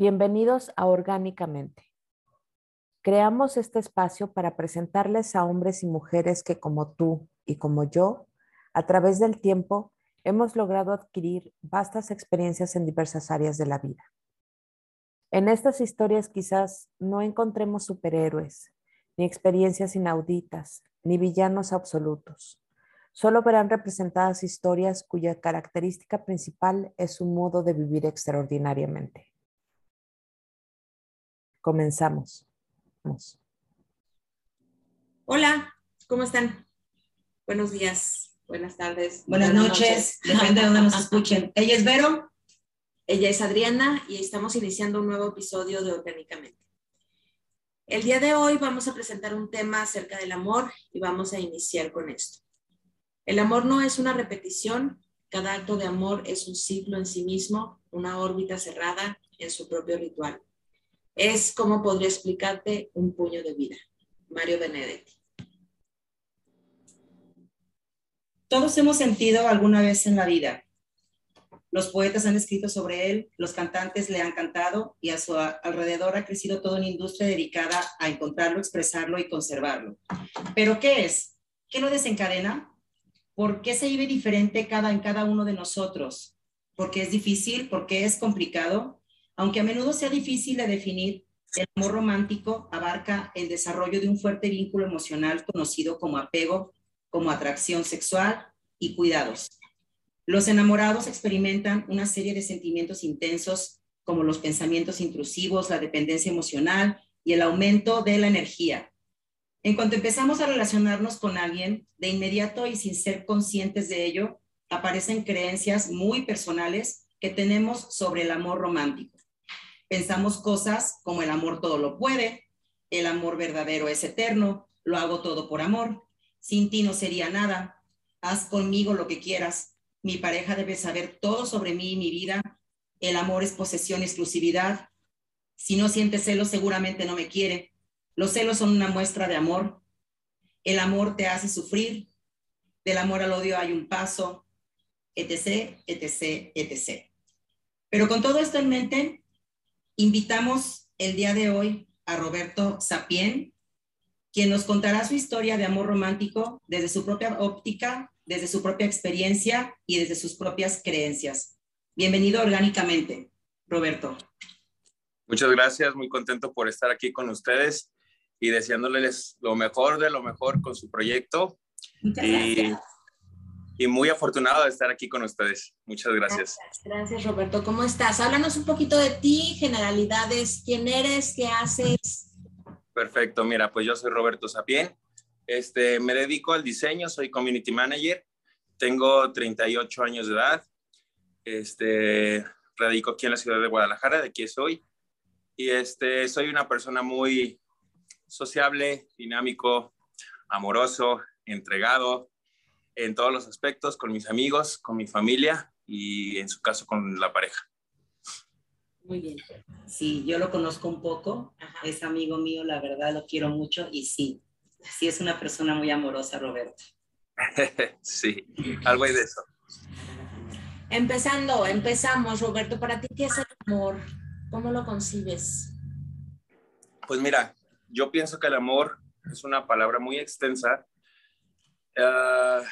Bienvenidos a Orgánicamente. Creamos este espacio para presentarles a hombres y mujeres que como tú y como yo, a través del tiempo, hemos logrado adquirir vastas experiencias en diversas áreas de la vida. En estas historias quizás no encontremos superhéroes, ni experiencias inauditas, ni villanos absolutos. Solo verán representadas historias cuya característica principal es un modo de vivir extraordinariamente. Comenzamos. Hola, ¿cómo están? Buenos días, buenas tardes. Buenas, noches, depende de dónde nos escuchen. Ella es Vero. Ella es Adriana y estamos iniciando un nuevo episodio de Orgánicamente. El día de hoy vamos a presentar un tema acerca del amor y vamos a iniciar con esto. El amor no es una repetición, cada acto de amor es un ciclo en sí mismo, una órbita cerrada en su propio ritual. Es como podría explicarte un puño de vida. Mario Benedetti. Todos hemos sentido alguna vez en la vida. Los poetas han escrito sobre él, los cantantes le han cantado y a su alrededor ha crecido toda una industria dedicada a encontrarlo, expresarlo y conservarlo. Pero ¿qué es? ¿Qué lo desencadena? ¿Por qué se vive diferente en cada uno de nosotros? ¿Porque es difícil? ¿Porque es complicado? Aunque a menudo sea difícil de definir, el amor romántico abarca el desarrollo de un fuerte vínculo emocional conocido como apego, como atracción sexual y cuidados. Los enamorados experimentan una serie de sentimientos intensos como los pensamientos intrusivos, la dependencia emocional y el aumento de la energía, en cuanto empezamos a relacionarnos con alguien, de inmediato y sin ser conscientes de ello, aparecen creencias muy personales que tenemos sobre el amor romántico. Pensamos cosas como el amor todo lo puede, el amor verdadero es eterno, lo hago todo por amor, sin ti no sería nada, haz conmigo lo que quieras, mi pareja debe saber todo sobre mí y mi vida, el amor es posesión y exclusividad, si no siente celos seguramente no me quiere, los celos son una muestra de amor. El amor te hace sufrir. Del amor al odio hay un paso, etc., etc., etc. Pero con todo esto en mente, invitamos el día de hoy a Roberto Sapien, quien nos contará su historia de amor romántico desde su propia óptica, desde su propia experiencia y desde sus propias creencias. Bienvenido orgánicamente, Roberto. Muchas gracias, muy contento por estar aquí con ustedes y deseándoles lo mejor de lo mejor con su proyecto. y, y, muy afortunado de estar aquí con ustedes. Muchas gracias. gracias. Gracias, Roberto. ¿Cómo estás? Háblanos un poquito de ti, generalidades, quién eres, qué haces. Perfecto, mira, pues yo soy Roberto Sapien. Este, me dedico al diseño, soy community manager, tengo 38 años de edad, este, radico aquí en la ciudad de Guadalajara, de aquí soy, y este, soy una persona muy, sociable, dinámico, amoroso, entregado en todos los aspectos, con mis amigos, con mi familia y en su caso con la pareja. Muy bien. Sí, yo lo conozco un poco, es amigo mío, la verdad lo quiero mucho y sí, sí es una persona muy amorosa, Roberto. sí, algo hay de eso. Empezando, empezamos, Roberto, para ti, ¿qué es el amor? ¿Cómo lo concibes? Pues mira, yo pienso que el amor es una palabra muy extensa, uh,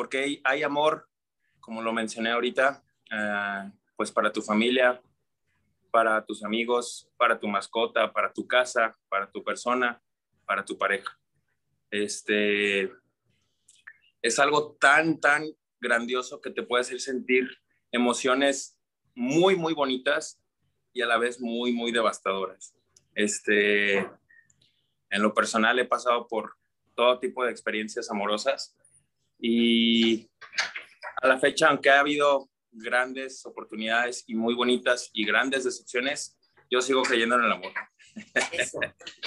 porque hay, amor, como lo mencioné ahorita, uh, pues para tu familia, para tus amigos, para tu mascota, para tu casa, para tu persona, para tu pareja. Este es algo tan, tan grandioso que te puede hacer sentir emociones muy, muy bonitas y a la vez muy, muy devastadoras. Este, en lo personal he pasado por todo tipo de experiencias amorosas y a la fecha, aunque ha habido grandes oportunidades y muy bonitas y grandes decepciones, yo sigo creyendo en el amor. Eso,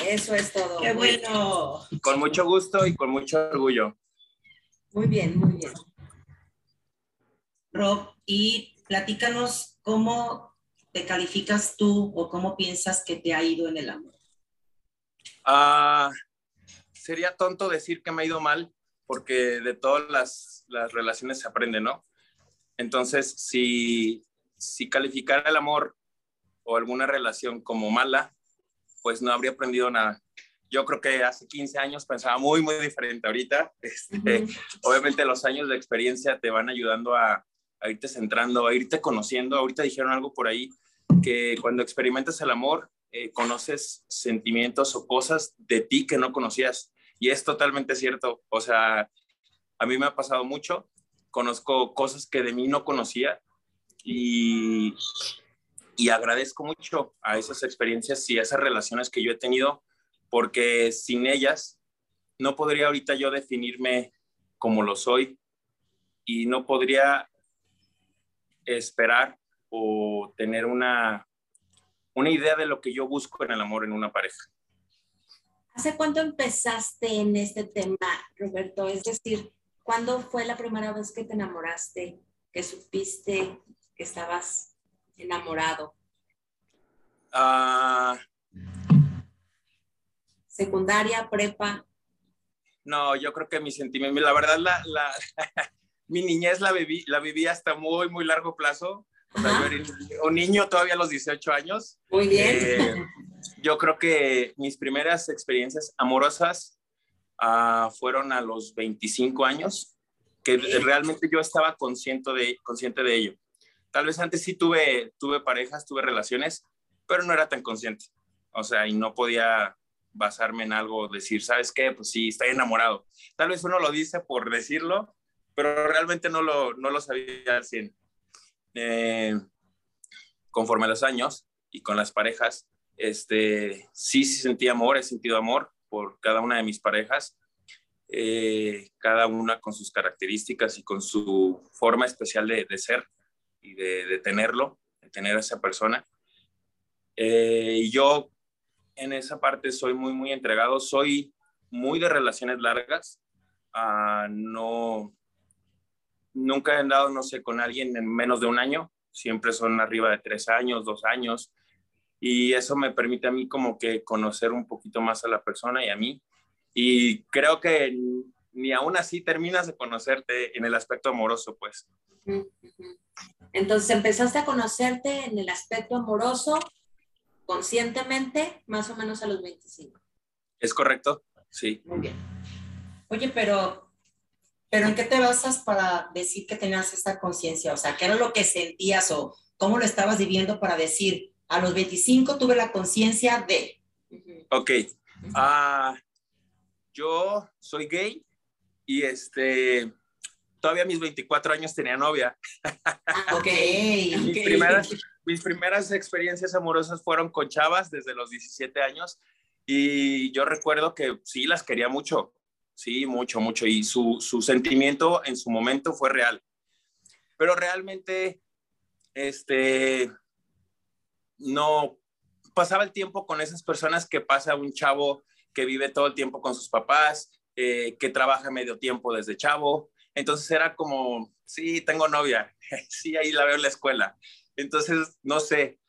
eso es todo. Qué bueno. Con mucho gusto y con mucho orgullo. Muy bien, muy bien. Rob, y platícanos cómo te calificas tú o cómo piensas que te ha ido en el amor. Ah, sería tonto decir que me ha ido mal, porque de todas las, relaciones se aprende, ¿no? Entonces, si, si calificara el amor o alguna relación como mala, pues no habría aprendido nada. Yo creo que hace 15 años pensaba muy, muy diferente. Ahorita, este, obviamente los años de experiencia te van ayudando a, a irte centrando, a irte conociendo. Ahorita dijeron algo por ahí, que cuando experimentas el amor, eh, conoces sentimientos o cosas de ti que no conocías. Y es totalmente cierto. O sea, a mí me ha pasado mucho. Conozco cosas que de mí no conocía y, y agradezco mucho a esas experiencias y a esas relaciones que yo he tenido, porque sin ellas no podría ahorita yo definirme como lo soy y no podría esperar o tener una, una idea de lo que yo busco en el amor en una pareja. ¿Hace cuánto empezaste en este tema, Roberto? Es decir, ¿cuándo fue la primera vez que te enamoraste, que supiste que estabas enamorado? Ah, ¿Secundaria, prepa? no, yo creo que mi sentimiento, la verdad, la, la, mi niñez la viví, la viví hasta muy, muy largo plazo. O sea, Ajá. yo era un niño todavía a los 18 años. Muy bien. Eh, yo creo que mis primeras experiencias amorosas ah, fueron a los 25 años, que realmente yo estaba consciente de, consciente de ello. Tal vez antes sí tuve, tuve parejas, tuve relaciones, pero no era tan consciente. O sea, y no podía basarme en algo, decir, ¿sabes qué? Pues sí, estoy enamorado. Tal vez uno lo dice por decirlo, pero realmente no lo, no lo sabía al 100. Eh, conforme a los años y con las parejas, este, sí, sí sentí amor, he sentido amor por cada una de mis parejas, eh, cada una con sus características y con su forma especial de, de ser y de, de, tenerlo, de tener a esa persona. Eh, y yo en esa parte soy muy, muy entregado, soy muy de relaciones largas, uh, no, nunca he andado, no sé, con alguien en menos de un año, siempre son arriba de tres años, dos años, y eso me permite a mí como que conocer un poquito más a la persona y a mí. Y creo que ni aún así terminas de conocerte en el aspecto amoroso, pues. Entonces empezaste a conocerte en el aspecto amoroso conscientemente, más o menos a los 25. ¿Es correcto? Sí. Muy bien. Oye, pero, pero ¿en qué te basas para decir que tenías esta conciencia? O sea, ¿qué era lo que sentías o cómo lo estabas viviendo para decir, a los 25 tuve la conciencia de... Ok. Uh, yo soy gay y este, todavía a mis 24 años tenía novia. ok. mis, okay. Primeras, mis primeras experiencias amorosas fueron con chavas desde los 17 años y yo recuerdo que sí, las quería mucho, sí, mucho, mucho, y su, su sentimiento en su momento fue real. Pero realmente, este, no pasaba el tiempo con esas personas que pasa un chavo que vive todo el tiempo con sus papás, eh, que trabaja medio tiempo desde chavo. Entonces era como, sí, tengo novia, sí, ahí la veo en la escuela. Entonces, no sé,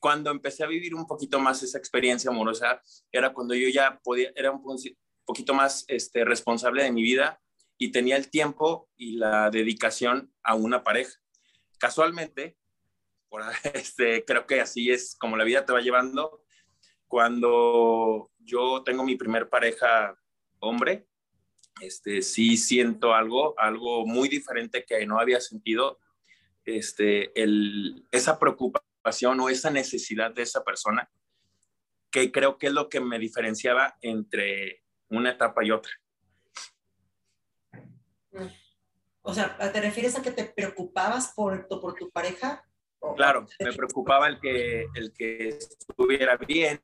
cuando empecé a vivir un poquito más esa experiencia amorosa, era cuando yo ya podía, era un poquito más este, responsable de mi vida y tenía el tiempo y la dedicación a una pareja. Casualmente, por, este, creo que así es como la vida te va llevando. Cuando yo tengo mi primer pareja hombre, este, sí siento algo, algo muy diferente que no había sentido, este, el, esa preocupación o esa necesidad de esa persona, que creo que es lo que me diferenciaba entre una etapa y otra. O sea, ¿te refieres a que te preocupabas por tu, por tu pareja? Claro, me preocupaba el que, el que estuviera bien,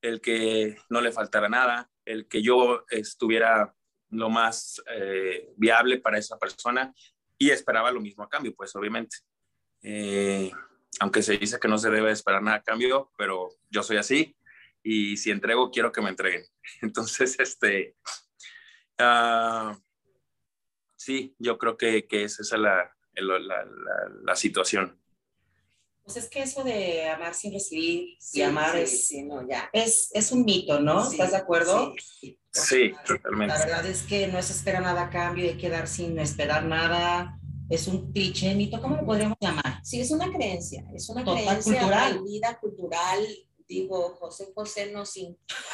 el que no le faltara nada, el que yo estuviera lo más eh, viable para esa persona y esperaba lo mismo a cambio, pues obviamente. Eh, aunque se dice que no se debe esperar nada a cambio, pero yo soy así y si entrego quiero que me entreguen. Entonces, este, uh, sí, yo creo que, que esa es la, la, la, la, situación. Pues es que eso de amar sin recibir sí, y amar sí, es, sí, no, ya. es, es un mito, ¿no? Sí, ¿Estás de acuerdo? Sí, sí totalmente. La verdad es que no se espera nada a cambio, hay que dar sin esperar nada. es un cliché, mito, ¿cómo lo podríamos llamar? Sí, es una creencia, es una Total, creencia cultural. vida cultural. Digo, José José nos,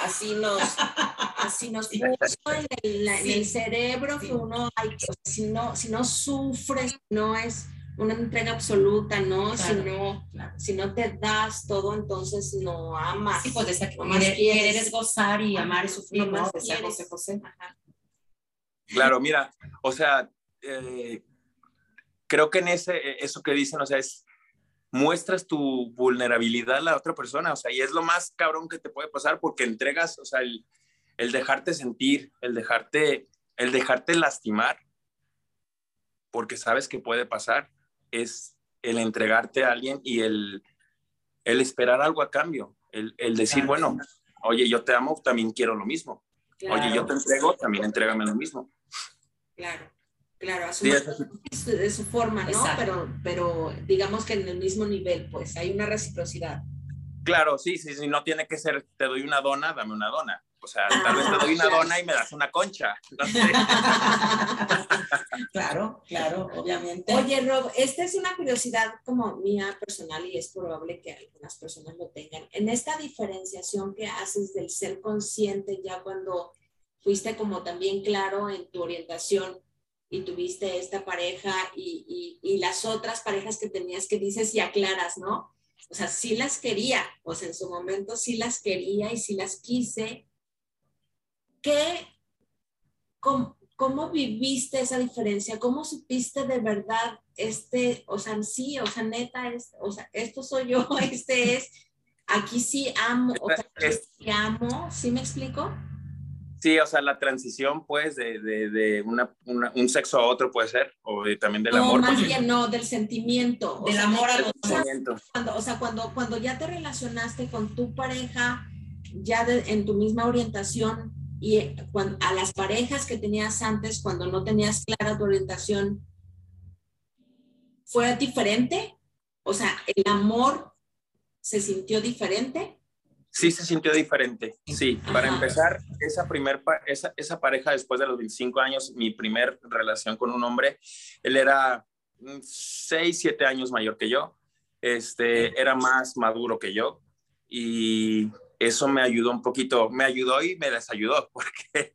así nos, así nos puso en el, en el Sí. cerebro Sí. que uno, hay que- si no, si no sufres, no es una entrega absoluta, ¿no? Si no, claro. si no te das todo, entonces no amas. Sí, pues esa querer, quieres. querer es gozar y amar es sufrir, más Decía. José José. Ajá. Claro, mira, o sea, eh, creo que en ese, eso que dicen, o sea, es muestras tu vulnerabilidad a la otra persona, o sea, y es lo más cabrón que te puede pasar porque entregas, o sea, el, el dejarte sentir, el dejarte, el dejarte lastimar, porque sabes que puede pasar, es el entregarte a alguien y el, el esperar algo a cambio, el, el decir, Claro. bueno, oye, yo te amo, también quiero lo mismo. Oye, yo te entrego, también entrégame lo mismo. Claro, claro, a su, Sí, es de su forma, ¿no? Exacto. Pero, pero digamos que en el mismo nivel, pues hay una reciprocidad. Claro, sí, sí, sí, no tiene que ser, te doy una dona, dame una dona. O sea, tal vez te doy una dona y me das una concha. No sé. claro, claro, obviamente. Oye, Rob, esta es una curiosidad como mía personal y es probable que algunas personas lo tengan. En esta diferenciación que haces del ser consciente ya cuando fuiste como también claro en tu orientación y tuviste esta pareja y, y, y las otras parejas que tenías que dices y aclaras, ¿no? O sea, sí las quería, o sea, en su momento sí las quería y sí las quise. ¿Qué, cómo, cómo viviste esa diferencia? ¿Cómo supiste de verdad este, o sea, sí, o sea, neta, es, o sea, esto soy yo, este es, aquí sí amo, o sea, aquí sí amo, ¿sí me explico? Sí, o sea, la transición, pues, de, de, de una, una- un sexo a otro puede ser, o de- también del no, amor. más pues, bien no, del sentimiento. o Del sea, amor a los o sea, sentimiento. cuando, o sea, cuando, cuando ya te relacionaste con tu pareja, ya en tu misma orientación, y eh, cuan- a las parejas que tenías antes, cuando no tenías clara tu orientación, ¿fue diferente? O sea, ¿el amor se sintió diferente? Sí se sintió diferente, sí. Para empezar, esa, primer pa- esa, esa pareja después de los 25 años, mi primer relación con un hombre, él era 6, 7 años mayor que yo, este, era más maduro que yo y eso me ayudó un poquito, me ayudó y me desayudó, porque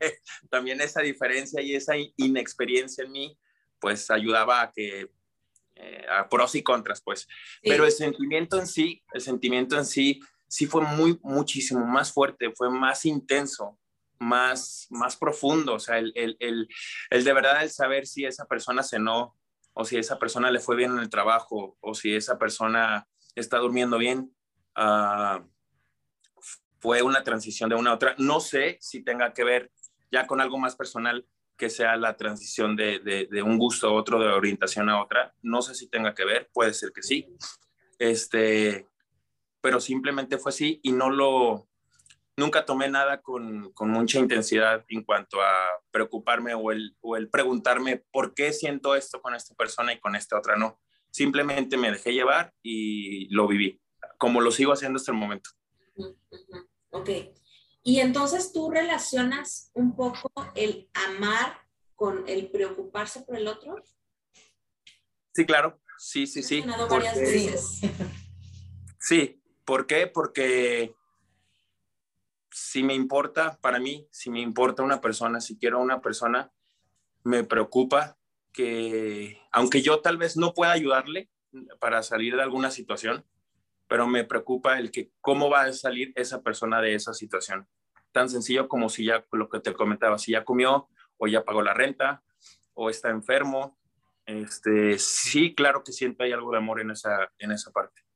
también esa diferencia y esa in- inexperiencia en mí, pues ayudaba a que, eh, a pros y contras, pues. Pero el sentimiento en sí, el sentimiento en sí, sí fue muy, muchísimo más fuerte, fue más intenso, más, más profundo. O sea, el, el, el, de verdad el saber si esa persona cenó o si esa persona le fue bien en el trabajo o si esa persona está durmiendo bien, ah, fue una transición de una a otra. No sé si tenga que ver ya con algo más personal que sea la transición de, de, de un gusto a otro, de orientación a otra. No sé si tenga que ver, puede ser que sí. Este, pero simplemente fue así y no lo, nunca tomé nada con, con mucha intensidad en cuanto a preocuparme o el, o el preguntarme por qué siento esto con esta persona y con esta otra no. Simplemente me dejé llevar y lo viví, como lo sigo haciendo hasta el momento. Ok. Y entonces tú relacionas un poco el amar con el preocuparse por el otro. Sí, claro, sí, sí, sí. Mencionado varias porque- veces. Sí, ¿por qué? Porque si me importa, para mí, si me importa una persona, si quiero a una persona, me preocupa que, aunque yo tal vez no pueda ayudarle para salir de alguna situación, pero me preocupa el que cómo va a salir esa persona de esa situación. Tan sencillo como si ya, lo que te comentaba, si ya comió o ya pagó la renta o está enfermo. Este, sí, claro que siento hay algo de amor en esa, en esa parte.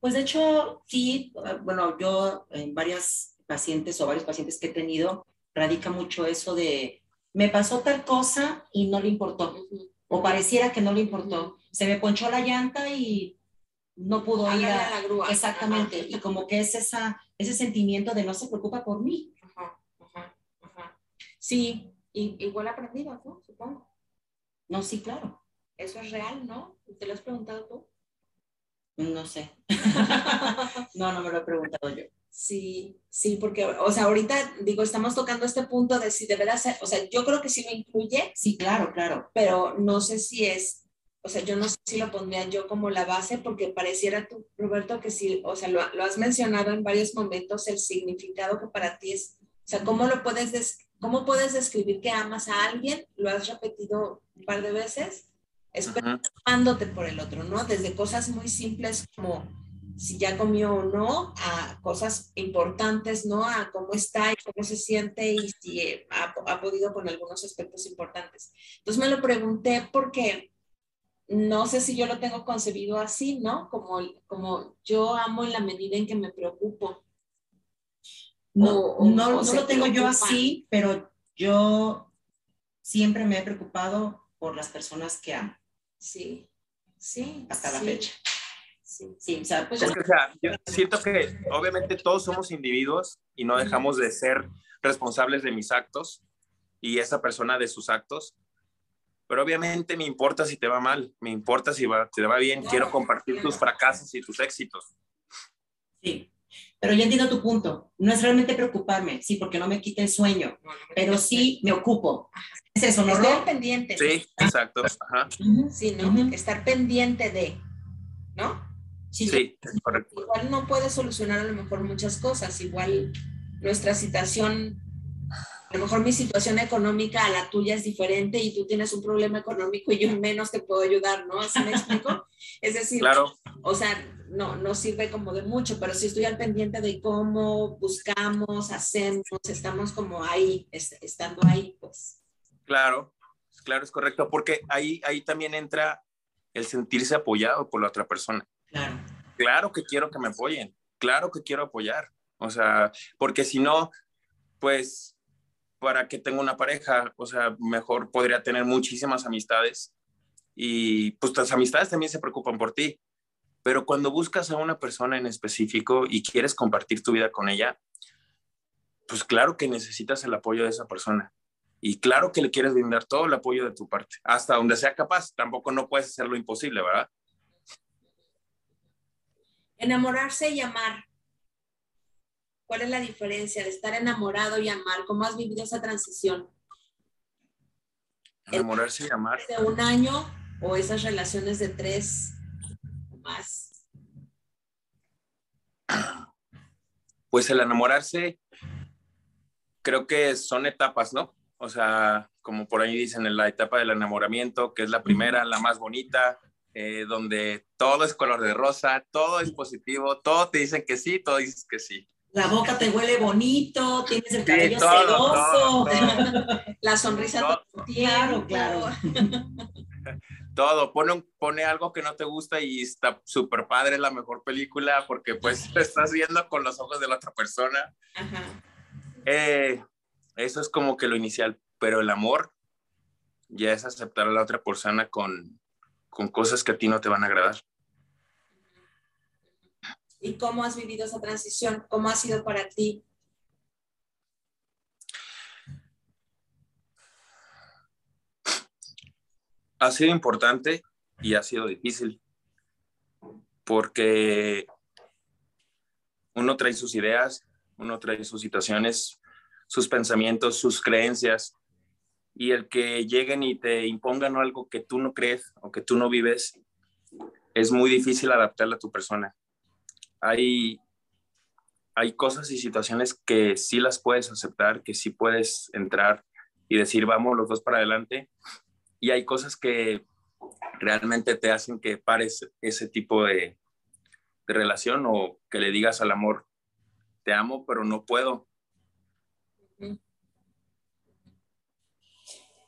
Pues de hecho, sí, bueno, yo en varias pacientes o varios pacientes que he tenido, radica mucho eso de, me pasó tal cosa y no le importó, o pareciera que no le importó. Se me ponchó la llanta y no pudo ir a... la grúa. Exactamente, Ajá. y como que es esa, ese sentimiento de no se preocupa por mí. Ajá, ajá, ajá. Sí, y, igual aprendido, ¿no? Supongo. No, sí, claro, Eso es real, ¿no? ¿Te lo has preguntado tú? No sé. no, no me lo he preguntado yo. Sí, sí, porque, o sea, ahorita digo, estamos tocando este punto de si deberá ser, o sea, yo creo que sí lo incluye. Sí, claro, claro. Pero no sé si es, o sea, yo no sé si lo pondría yo como la base, porque pareciera tú, Roberto, que sí, o sea, lo, has mencionado en varios momentos, el significado que para ti es, o sea, ¿cómo lo puedes, cómo puedes describir que amas a alguien? Lo has repetido un par de veces, esperándote por el otro, ¿no? Desde cosas muy simples como si ya comió o no, a cosas importantes, ¿no? A cómo está y cómo se siente y si eh, ha, ha, podido con algunos aspectos importantes. Entonces me lo pregunté porque no sé si yo lo tengo concebido así, ¿no? Como, como yo amo en la medida en que me preocupo. No, no, no lo tengo yo así, pero yo siempre me he preocupado por las personas que amo. Sí, sí. Hasta la fecha. Sí, o sea, pues, o sea, yo siento que obviamente todos somos individuos y no dejamos de ser responsables de mis actos y esa persona de sus actos. Pero obviamente me importa si te va mal, me importa si va, te va bien, quiero compartir tus fracasos y tus éxitos. Sí, pero yo entiendo tu punto. No es realmente preocuparme, sí, porque no me quita el sueño, pero sí me ocupo. Es eso, ¿no? Estar pendiente. Sí, exacto. Ajá. Sí, ¿no? Estar pendiente de, ¿no? Sí, correcto. Igual no puede solucionar a lo mejor muchas cosas, igual nuestra situación, a lo mejor mi situación económica a la tuya es diferente y tú tienes un problema económico y yo menos te puedo ayudar, ¿no? ¿Así me explico? Es decir, claro. o sea, no, no sirve como de mucho, pero sí estoy al pendiente de cómo buscamos, hacemos, estamos como ahí, estando ahí, pues. Claro, claro, es correcto, porque ahí, ahí también entra el sentirse apoyado por la otra persona. Claro. Claro que quiero que me apoyen, claro que quiero apoyar. O sea, porque si no, pues, ¿para qué tengo una pareja? O sea, mejor podría tener muchísimas amistades y pues las amistades también se preocupan por ti. Pero cuando buscas a una persona en específico y quieres compartir tu vida con ella, pues claro que necesitas el apoyo de esa persona. Y claro que le quieres brindar todo el apoyo de tu parte, hasta donde sea capaz. Tampoco no puedes hacer lo imposible, ¿verdad? Enamorarse y amar. ¿Cuál es la diferencia de estar enamorado y amar? ¿Cómo has vivido esa transición? Enamorarse y amar. ¿De un año o esas relaciones de tres o más? Pues el enamorarse, creo que son etapas, ¿no? O sea, como por ahí dicen, en la etapa del enamoramiento, que es la primera, la más bonita, eh, donde todo es color de rosa, todo es positivo, todo te dicen que sí, todo dices que sí. La boca te huele bonito, tienes el cabello sedoso, la sonrisa claro, claro. Todo, pone, pone algo que no te gusta y está súper padre, la mejor película, porque pues lo estás viendo con los ojos de la otra persona. Eh, eso es como que lo inicial, pero el amor ya es aceptar a la otra persona con, con cosas que a ti no te van a agradar. ¿Y cómo has vivido esa transición? ¿Cómo ha sido para ti? Ha sido importante y ha sido difícil porque uno trae sus ideas, uno trae sus situaciones, sus pensamientos, sus creencias y el que lleguen y te impongan algo que tú no crees o que tú no vives, es muy difícil adaptarla a tu persona. Hay, hay cosas y situaciones que sí las puedes aceptar, que sí puedes entrar y decir, vamos los dos para adelante. Y hay cosas que realmente te hacen que pares ese tipo de, de relación o que le digas al amor, te amo, pero no puedo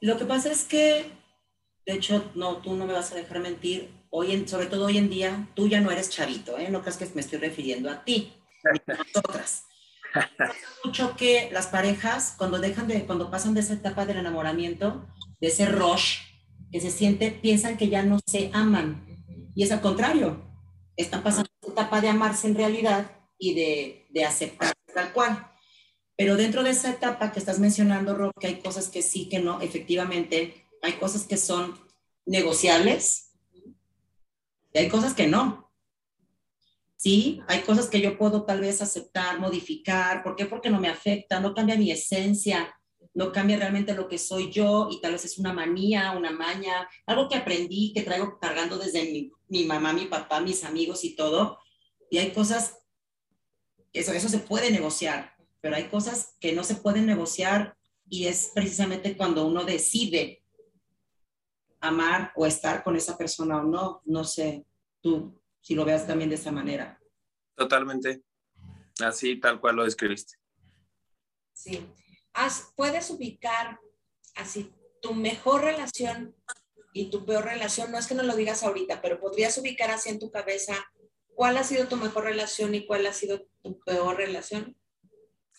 Lo que pasa es que, de hecho, no, tú no me vas a dejar mentir, hoy en, sobre todo hoy en día, tú ya no eres chavito, ¿eh? No creas que me estoy refiriendo a ti, a nosotras. mucho que las parejas, cuando dejan de, cuando pasan de esa etapa del enamoramiento, de ese rush que se siente, piensan que ya no se aman. Y es al contrario, están pasando esa etapa de amarse en realidad y de, de aceptar tal cual. Pero dentro de esa etapa que estás mencionando, Rob, que hay cosas que sí, que no, efectivamente, hay cosas que son negociables y hay cosas que no. Sí, hay cosas que yo puedo tal vez aceptar, modificar. ¿Por qué? Porque no me afecta, no cambia mi esencia, no cambia realmente lo que soy yo y tal vez es una manía, una maña, algo que aprendí, que traigo cargando desde mi, mi mamá, mi papá, mis amigos y todo. Y hay cosas, eso, eso se puede negociar, pero hay cosas que no se pueden negociar y es precisamente cuando uno decide amar o estar con esa persona o no. No sé, tú si lo veas también de esa manera. Totalmente. Así, tal cual lo describiste. Sí. ¿Puedes ubicar así tu mejor relación y tu peor relación? No es que no lo digas ahorita, pero podrías ubicar así en tu cabeza cuál ha sido tu mejor relación y cuál ha sido tu peor relación.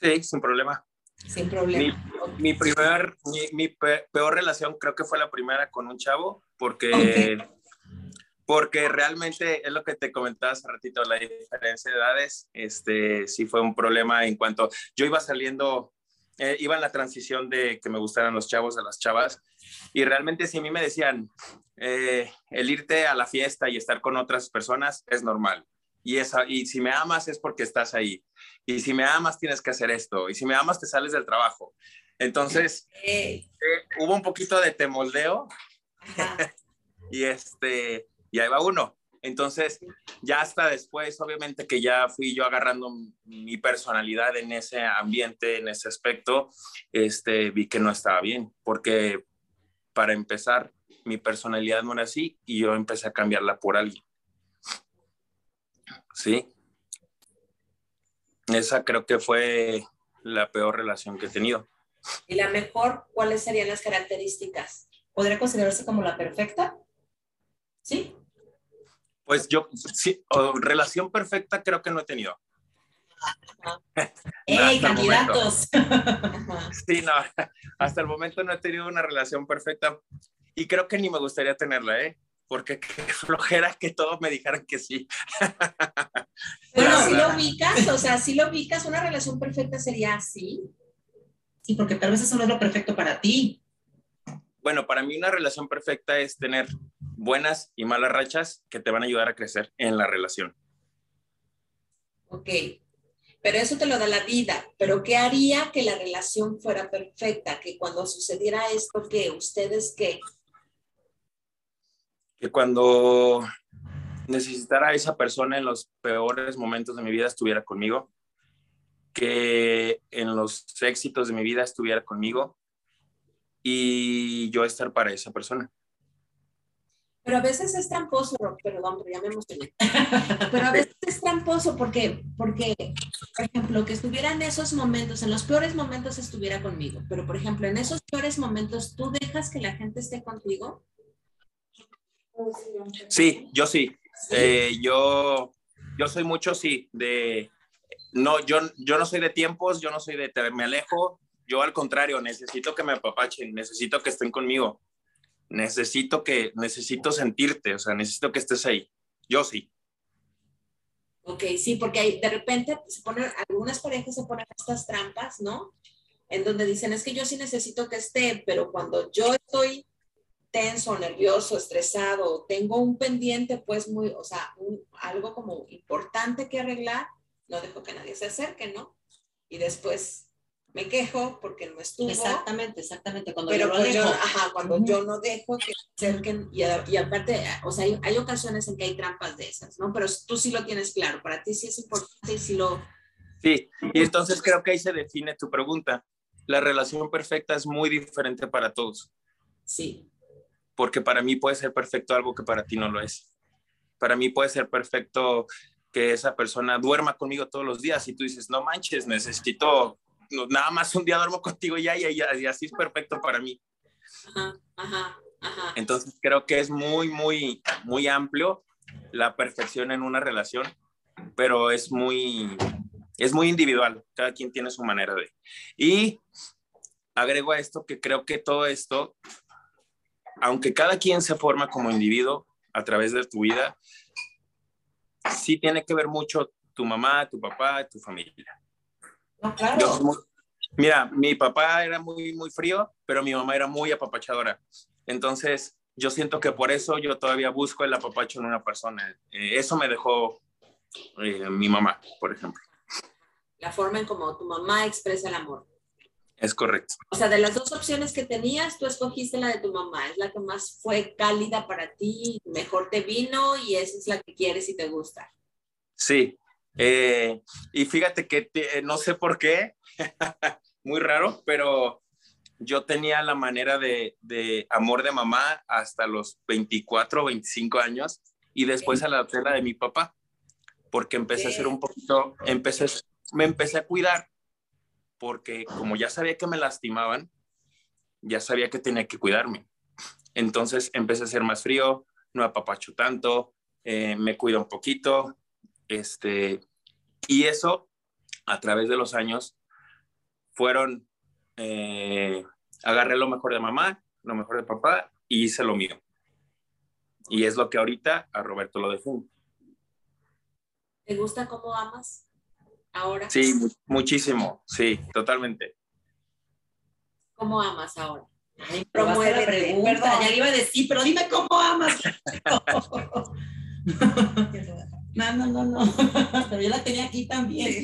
Sí, sin problema. Sin problema. Mi, primer, mi, peor relación creo que fue la primera con un chavo, porque, porque realmente es lo que te comentaba hace ratito, la diferencia de edades, este, sí fue un problema en cuanto yo iba saliendo, eh, iba en la transición de que me gustaran los chavos a las chavas, y realmente si a mí me decían, eh, el irte a la fiesta y estar con otras personas es normal. Y, esa, y si me amas es porque estás ahí. Y si me amas tienes que hacer esto. Y si me amas te sales del trabajo. Entonces, eh, hubo un poquito de temoldeo. y, este, y ahí va uno. Entonces, ya hasta después, obviamente que ya fui yo agarrando mi personalidad en ese ambiente, en ese aspecto, este, vi que no estaba bien, porque para empezar, mi personalidad no era así y yo empecé a cambiarla por alguien. Sí. Esa creo que fue la peor relación que he tenido. ¿Y la mejor, cuáles serían las características? ¿Podría considerarse como la perfecta? ¿Sí? Pues yo, sí, relación perfecta creo que no he tenido. ¡Ey, candidatos! sí, no, hasta el momento no he tenido una relación perfecta y creo que ni me gustaría tenerla, ¿eh? Porque qué flojera que todos me dijeran que sí. Bueno, si lo ubicas, o sea, si lo ubicas, una relación perfecta sería así. Sí, porque tal vez eso no es lo perfecto para ti. Bueno, para mí una relación perfecta es tener buenas y malas rachas que te van a ayudar a crecer en la relación. Ok, pero eso te lo da la vida. Pero ¿qué haría que la relación fuera perfecta? Que cuando sucediera esto, que ustedes que que cuando necesitara a esa persona en los peores momentos de mi vida estuviera conmigo, que en los éxitos de mi vida estuviera conmigo y yo estar para esa persona. Pero a veces es tramposo, perdón, pero ya me emocioné. Pero a veces es tramposo porque, porque, por ejemplo, que estuviera en esos momentos, en los peores momentos estuviera conmigo, pero por ejemplo, en esos peores momentos, ¿tú dejas que la gente esté contigo? Sí, yo sí. Eh, yo, yo soy mucho, sí, de... No, yo, yo no soy de tiempos, yo no soy de me alejo, yo al contrario, necesito que me apapachen, necesito que estén conmigo, necesito que, necesito sentirte, o sea, necesito que estés ahí. Yo sí. Ok, sí, porque hay, de repente se ponen, algunas parejas se ponen estas trampas, ¿no? En donde dicen, es que yo sí necesito que esté, pero cuando yo estoy tenso, nervioso, estresado, tengo un pendiente, pues muy, o sea, algo como importante que arreglar, no dejo que nadie se acerque, ¿no? Y después me quejo porque no estuvo. Exactamente, exactamente. Cuando pero yo, pues yo, ajá, cuando yo no dejo que se acerquen, y, y aparte, o sea, hay, hay, ocasiones en que hay trampas de esas, ¿no? Pero tú sí lo tienes claro, para ti sí es importante y sí lo... Sí, y entonces creo que ahí se define tu pregunta. La relación perfecta es muy diferente para todos. Sí porque para mí puede ser perfecto algo que para ti no lo es. Para mí puede ser perfecto que esa persona duerma conmigo todos los días y tú dices, no manches, necesito, nada más un día duermo contigo ya y, y, así es perfecto para mí. Entonces creo que es muy, muy, muy amplio la perfección en una relación, pero es muy, es muy individual, cada quien tiene su manera de. Y agrego a esto que creo que todo esto aunque cada quien se forma como individuo a través de tu vida, sí tiene que ver mucho tu mamá, tu papá, tu familia. claro. mira, mi papá era muy, muy frío, pero mi mamá era muy apapachadora. Entonces, yo siento que por eso yo todavía busco el apapacho en una persona. Eh, eso me dejó eh, mi mamá, por ejemplo. La forma en como tu mamá expresa el amor. Es correcto. O sea, de las dos opciones que tenías, tú escogiste la de tu mamá. Es la que más fue cálida para ti, mejor te vino y esa es la que quieres y te gusta. Sí. Eh, y fíjate que no sé por qué, muy raro, pero yo tenía la manera de, de, amor de mamá hasta los 24 o 25 años y después a la tela de mi papá, porque empecé a ser un poquito, empecé, me empecé a cuidar porque como ya sabía que me lastimaban, ya sabía que tenía que cuidarme. Entonces empecé a ser más frío, no apapacho tanto, eh, me cuido un poquito, este, y eso a través de los años fueron, eh, agarré lo mejor de mamá, lo mejor de papá y hice lo mío. Y es lo que ahorita a Roberto lo defiendo. ¿Te gusta cómo amas? Ahora? Sí, muchísimo, sí, totalmente. ¿Cómo amas ahora? Ay, promueve la pregunta, Perdón. ya le iba a decir, pero dime cómo amas. no, no, no, no, pero yo la tenía aquí también.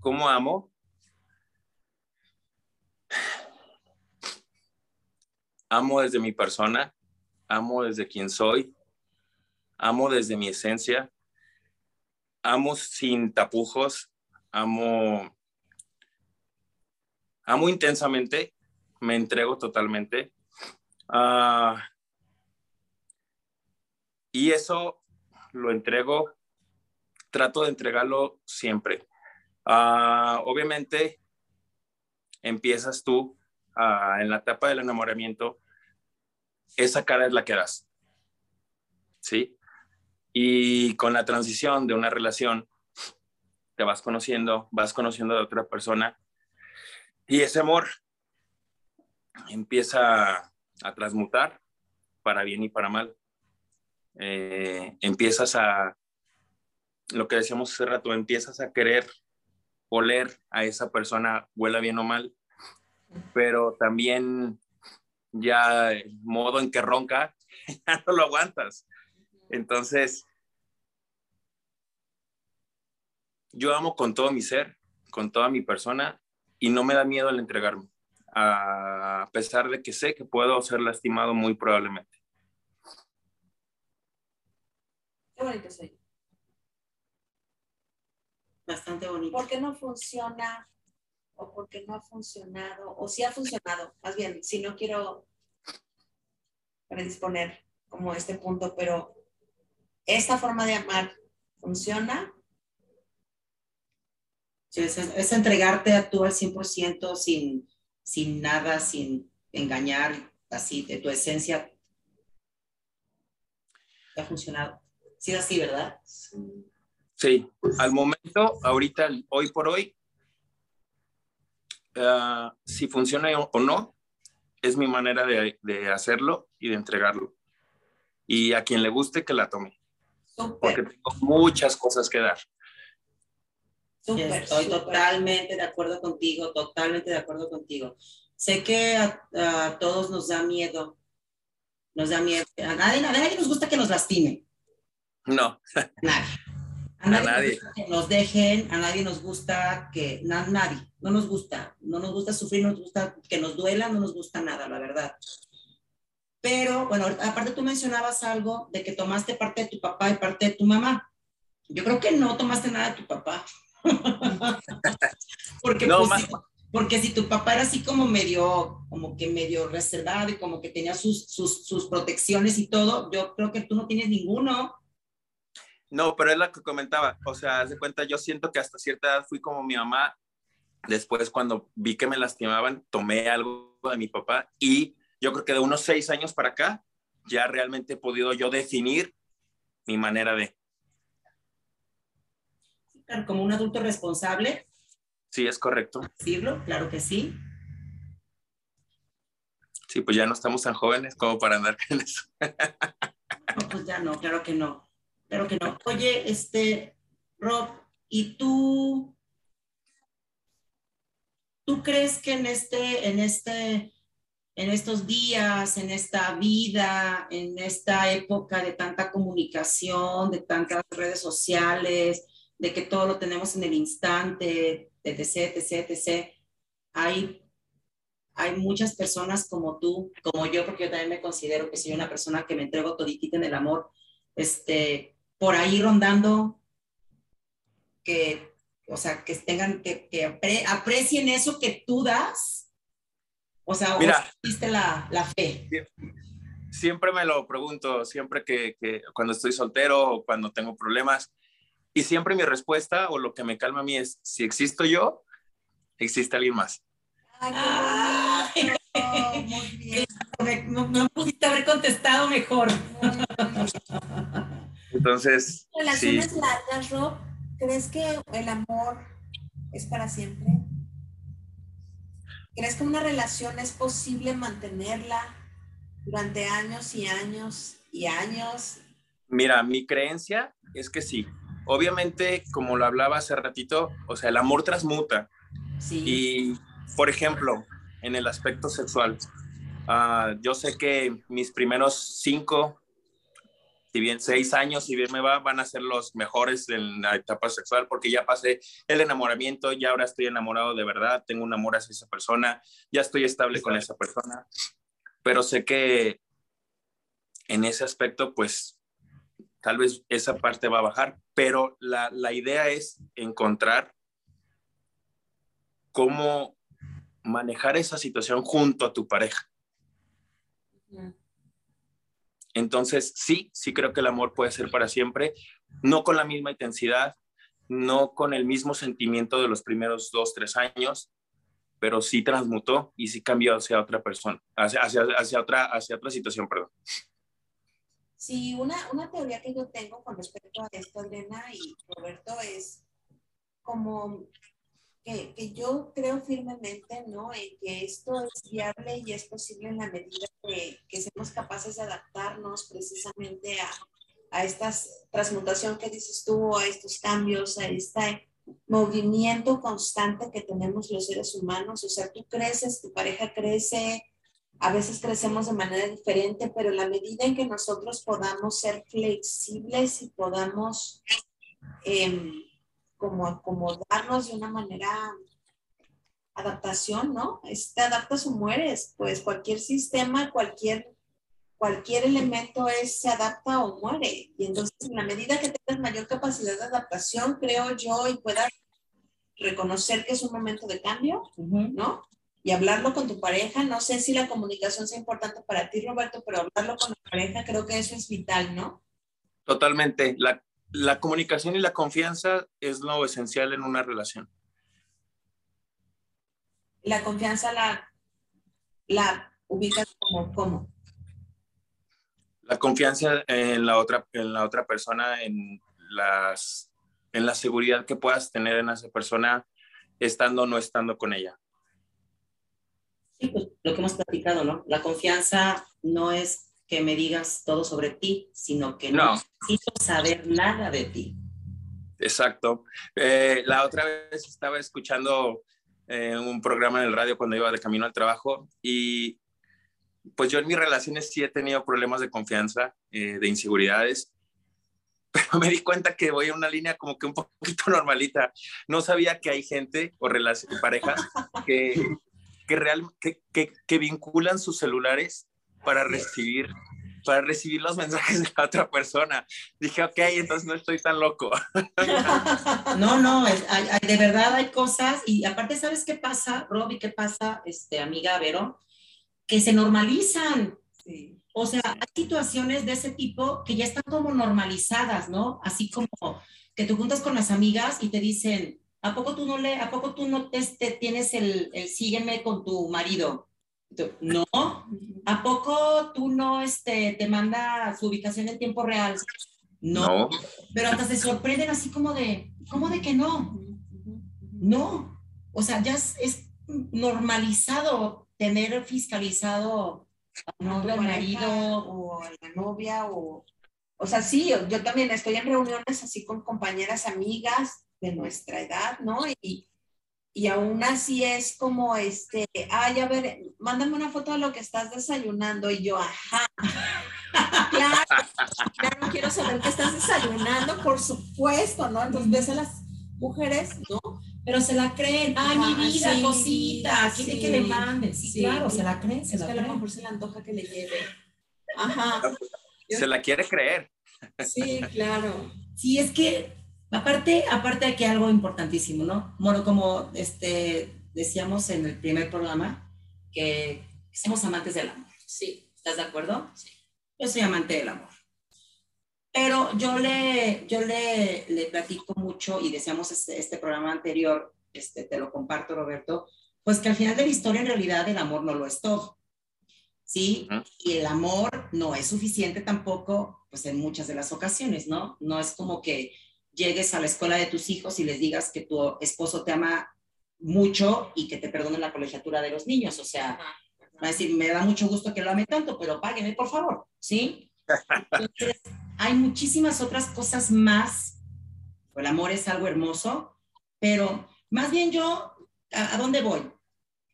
¿Cómo amo? Amo desde mi persona, amo desde quien soy, amo desde mi esencia, amo sin tapujos, amo, amo intensamente, me entrego totalmente. Ah, y eso lo entrego, trato de entregarlo siempre. Ah, obviamente, empiezas tú ah, en la etapa del enamoramiento, esa cara es la que das. ¿Sí? Y con la transición de una relación, te vas conociendo, vas conociendo a otra persona y ese amor empieza a transmutar para bien y para mal. Eh, empiezas a, lo que decíamos hace rato, empiezas a querer oler a esa persona, huela bien o mal, pero también ya el modo en que ronca, ya no lo aguantas. Entonces, yo amo con todo mi ser, con toda mi persona y no me da miedo el entregarme, a pesar de que sé que puedo ser lastimado muy probablemente. Qué bonito soy. Bastante bonito. ¿Por qué no funciona o por qué no ha funcionado? O si ha funcionado, más bien, si no quiero predisponer como este punto, pero esta forma de amar funciona. es, entregarte a tú al 100% sin, sin nada, sin engañar, así, de tu esencia. ¿Ha funcionado? Sí, así, ¿verdad? Sí, al momento, ahorita, hoy por hoy, ah, si funciona o no, es mi manera de, de hacerlo y de entregarlo. Y a quien le guste, que la tome porque tengo muchas cosas que dar. Estoy totalmente de acuerdo contigo, totalmente de acuerdo contigo. Sé que a, todos nos da miedo, nos da miedo. A nadie, a nadie nos gusta que nos lastimen. No. Nadie. A nadie, Nos, que nos dejen, a nadie nos gusta que, nadie, no nos gusta, no nos gusta sufrir, no nos gusta que nos duela, no nos gusta nada, la verdad. Pero bueno, aparte tú mencionabas algo de que tomaste parte de tu papá y parte de tu mamá. Yo creo que no tomaste nada de tu papá. porque, pues, porque si tu papá era así como medio, como que medio reservado y como que tenía sus, sus, sus protecciones y todo, yo creo que tú no tienes ninguno. No, pero es lo que comentaba. O sea, haz de cuenta, yo siento que hasta cierta edad fui como mi mamá. Después, cuando vi que me lastimaban, tomé algo de mi papá y yo creo que de unos seis años para acá, ya realmente he podido yo definir mi manera de. Como un adulto responsable. Sí, es correcto. Decirlo, claro que sí. Sí, pues ya no estamos tan jóvenes como para andar con eso. No, pues ya no, claro que no. Claro que no. Oye, este, Rob, ¿y tú, tú crees que en este, en este en estos días, en esta vida, en esta época de tanta comunicación, de tantas redes sociales, de que todo lo tenemos en el instante, etc., etc., etc., hay, hay muchas personas como tú, como yo, porque yo también me considero que soy una persona que me entrego toditita en el amor, este, por ahí rondando, que, o sea, que tengan, que, que aprecien eso que tú das o sea, Mira, viste la, la, fe. Siempre me lo pregunto, siempre que, que, cuando estoy soltero o cuando tengo problemas, y siempre mi respuesta o lo que me calma a mí es, si existo yo, existe alguien más. Ay, muy bien. No, no, pudiste haber contestado mejor. Entonces, relaciones largas, Rob, ¿crees que el amor es para siempre? ¿Crees que una relación es posible mantenerla durante años y años y años? Mira, mi creencia es que sí. Obviamente, como lo hablaba hace ratito, o sea, el amor transmuta. Sí. Y, por ejemplo, en el aspecto sexual, uh, yo sé que mis primeros cinco si bien seis años, si bien me va, van a ser los mejores en la etapa sexual, porque ya pasé el enamoramiento, ya ahora estoy enamorado de verdad, tengo un amor hacia esa persona, ya estoy estable con esa persona, pero sé que en ese aspecto, pues tal vez esa parte va a bajar, pero la, la idea es encontrar cómo manejar esa situación junto a tu pareja. Entonces, sí, sí creo que el amor puede ser para siempre, no con la misma intensidad, no con el mismo sentimiento de los primeros dos, tres años, pero sí transmutó y sí cambió hacia otra persona, hacia, hacia, otra, hacia otra situación, perdón. Sí, una, una teoría que yo tengo con respecto a esto, Elena y Roberto, es como que, que, yo creo firmemente, ¿no? En que esto es viable y es posible en la medida que, que seamos capaces de adaptarnos precisamente a, a esta transmutación que dices tú, a estos cambios, a este movimiento constante que tenemos los seres humanos. O sea, tú creces, tu pareja crece, a veces crecemos de manera diferente, pero en la medida en que nosotros podamos ser flexibles y podamos... Eh, como acomodarnos de una manera adaptación, ¿no? Es, te adaptas o mueres, pues cualquier sistema, cualquier, cualquier elemento es, se adapta o muere. Y entonces, en la medida que tengas mayor capacidad de adaptación, creo yo, y puedas reconocer que es un momento de cambio, ¿no? Y hablarlo con tu pareja, no sé si la comunicación sea importante para ti, Roberto, pero hablarlo con la pareja creo que eso es vital, ¿no? Totalmente. La, la comunicación y la confianza es lo esencial en una relación. La confianza la, la ubicas como cómo? La confianza en la otra, en la otra persona, en, las, en la seguridad que puedas tener en esa persona, estando o no estando con ella. Sí, pues lo que hemos platicado, ¿no? La confianza no es que me digas todo sobre ti, sino que no, necesito saber nada de ti. Exacto. Eh, la otra vez estaba escuchando eh, un programa en el radio cuando iba de camino al trabajo y pues yo en mis relaciones sí he tenido problemas de confianza, eh, de inseguridades, pero me di cuenta que voy a una línea como que un poquito normalita. No sabía que hay gente o parejas que, que, real, que, que, que vinculan sus celulares para recibir para recibir los mensajes de la otra persona. Dije, ok, entonces no estoy tan loco. No, no, de verdad hay cosas y aparte, ¿sabes qué pasa, Robbie? ¿Qué pasa, este, amiga Vero? Que se normalizan. O sea, hay situaciones de ese tipo que ya están como normalizadas, ¿no? Así como que tú juntas con las amigas y te dicen, ¿a poco tú no le, a poco tú no te, tienes el, el sígueme con tu marido? No, ¿a poco tú no este, te manda su ubicación en tiempo real? No. Pero hasta se sorprenden así como de, ¿cómo de que no? No. O sea, ya es, normalizado tener fiscalizado al marido o a la novia o o sea, sí, yo, también estoy en reuniones así con compañeras amigas de nuestra edad, ¿no? Y, y aún así es como este, ay, a ver, mándame una foto de lo que estás desayunando y yo, ajá. claro, claro, quiero saber qué estás desayunando, por supuesto, ¿no? Entonces ves a las mujeres, ¿no? Pero se la creen, ay, mi vida, sí, cosita, quiere sí. que le manden. Sí, Sí. claro, se la creen, se Es la que a lo creen. mejor se le antoja que le lleve. Ajá, Se la quiere creer. sí, claro. Sí, es que aparte, aparte aquí algo importantísimo, ¿no? Bueno, como este, decíamos en el primer programa, que somos amantes del amor. Sí, ¿Estás de acuerdo? Sí. Yo soy amante del amor. Pero yo le, yo le, le platico mucho y decíamos este, este programa anterior, este, te lo comparto, Roberto, pues que al final de la historia en realidad el amor no lo es todo. ¿Sí? Y el amor no es suficiente tampoco, pues en muchas de las ocasiones, ¿no? No es como que llegues a la escuela de tus hijos y les digas que tu esposo te ama mucho y que te perdone la colegiatura de los niños. O sea, Va a decir, me da mucho gusto que lo ame tanto, pero págueme, por favor, ¿sí? Entonces, hay muchísimas otras cosas más. El amor es algo hermoso, pero más bien yo, ¿a, a dónde voy?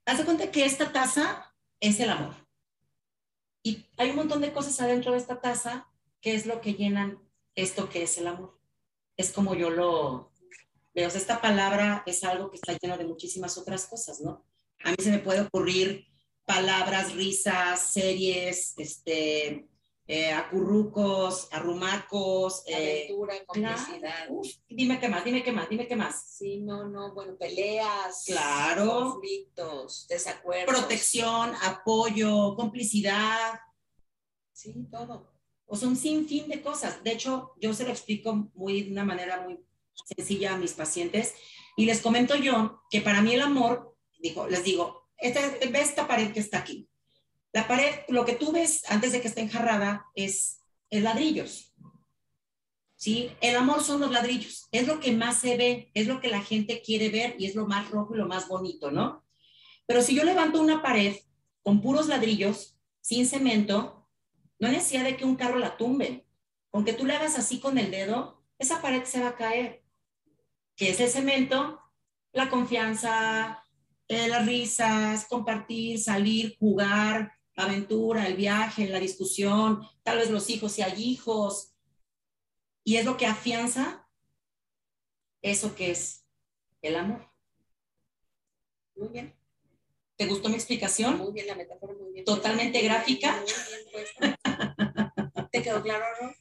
Haz de cuenta que esta taza es el amor. Y hay un montón de cosas adentro de esta taza que es lo que llenan esto que es el amor. Es como yo lo veo. O sea, esta palabra es algo que está lleno de muchísimas otras cosas, ¿no? A mí se me puede ocurrir palabras, risas, series, este, eh, acurrucos, arrumacos, eh, Aventura, complicidad. dime qué más, dime qué más, dime qué más. Sí, no, no, bueno, peleas. Claro. Conflictos, desacuerdos. Protección, apoyo, complicidad, Sí, todo. O sea, un sinfín de cosas. De hecho, yo se lo explico muy, de una manera muy sencilla a mis pacientes y les comento yo que para mí el amor, digo, les digo, esta, ve esta pared que está aquí. La pared, lo que tú ves antes de que esté enjarrada es, es ladrillos. ¿Sí? El amor son los ladrillos. Es lo que más se ve, es lo que la gente quiere ver y es lo más rojo y lo más bonito, ¿no? Pero si yo levanto una pared con puros ladrillos, sin cemento, no hay necesidad de que un carro la tumbe. Con que tú le hagas así con el dedo, esa pared se va a caer. ¿Qué es el cemento? La confianza, eh, las risas, compartir, salir, jugar, aventura, el viaje, la discusión, tal vez los hijos si hay hijos. Y es lo que afianza eso que es el amor. Muy bien. ¿Te gustó mi explicación? Muy bien, la metáfora muy bien. Totalmente gráfica. Muy bien. ¿Te quedó claro, Ro?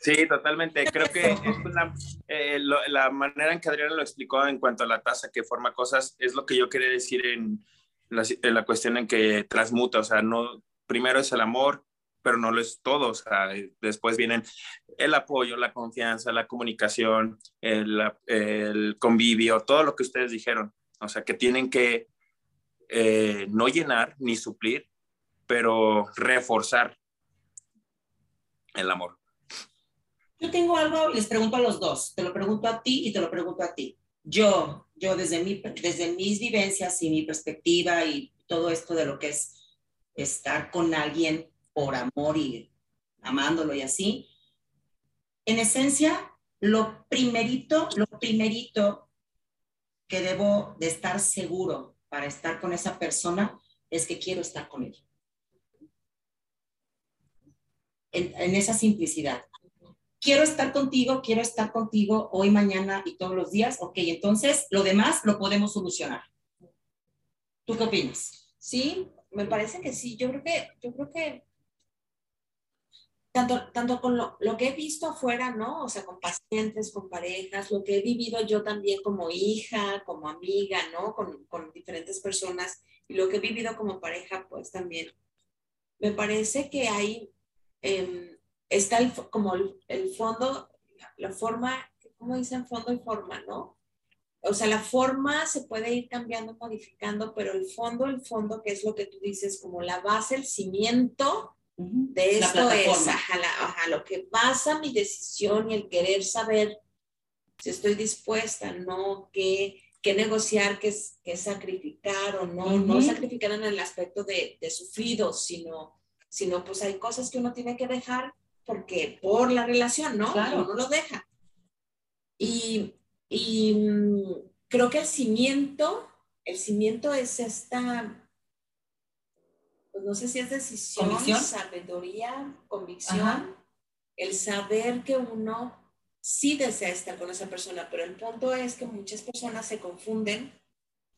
Sí, totalmente. Creo que es una- eh, lo- la manera en que Adriana lo explicó en cuanto a la taza que forma cosas es lo que yo quería decir en la, en la cuestión en que transmuta. O sea, no, primero es el amor, pero no lo es todo. O sea, eh, después vienen el apoyo, la confianza, la comunicación, el, el convivio, todo lo que ustedes dijeron. O sea, que tienen que eh, no llenar ni suplir, pero reforzar el amor. Yo tengo algo les pregunto a los dos. Te lo pregunto a ti y te lo pregunto a ti. Yo, yo desde, mi, desde mis vivencias y mi perspectiva y todo esto de lo que es estar con alguien por amor y amándolo y así, en esencia, lo primerito, lo primerito que debo de estar seguro para estar con esa persona es que quiero estar con ella. En, en esa simplicidad quiero estar contigo, quiero estar contigo hoy, mañana y todos los días, ok, entonces lo demás lo podemos solucionar. ¿Tú qué opinas? Sí, me parece que sí. Yo creo que, yo creo que tanto, tanto con lo, lo que he visto afuera, ¿no? O sea, con pacientes, con parejas, lo que he vivido yo también como hija, como amiga, ¿no? Con, con diferentes personas y lo que he vivido como pareja, pues también. Me parece que hay, eh, está el, como el, el fondo, la, la forma, ¿cómo dicen? Fondo y forma, ¿no? O sea, la forma se puede ir cambiando, modificando, pero el fondo, el fondo, que es lo que tú dices, como la base, el cimiento de La esto es, ajá, la- ajá, lo que basa mi decisión y el querer saber si estoy dispuesta, no, qué, qué negociar, qué, qué sacrificar o no, no Ujú. sacrificar en el aspecto de, de sufrido, sino, sino pues hay cosas que uno tiene que dejar porque por la relación, ¿no? Claro. Uno lo deja. Y, y mm, creo que el cimiento, el cimiento es esta, pues no sé si es decisión, ¿Convicción? sabiduría, convicción, Ajá. el saber que uno sí desea estar con esa persona, pero el punto es que muchas personas se confunden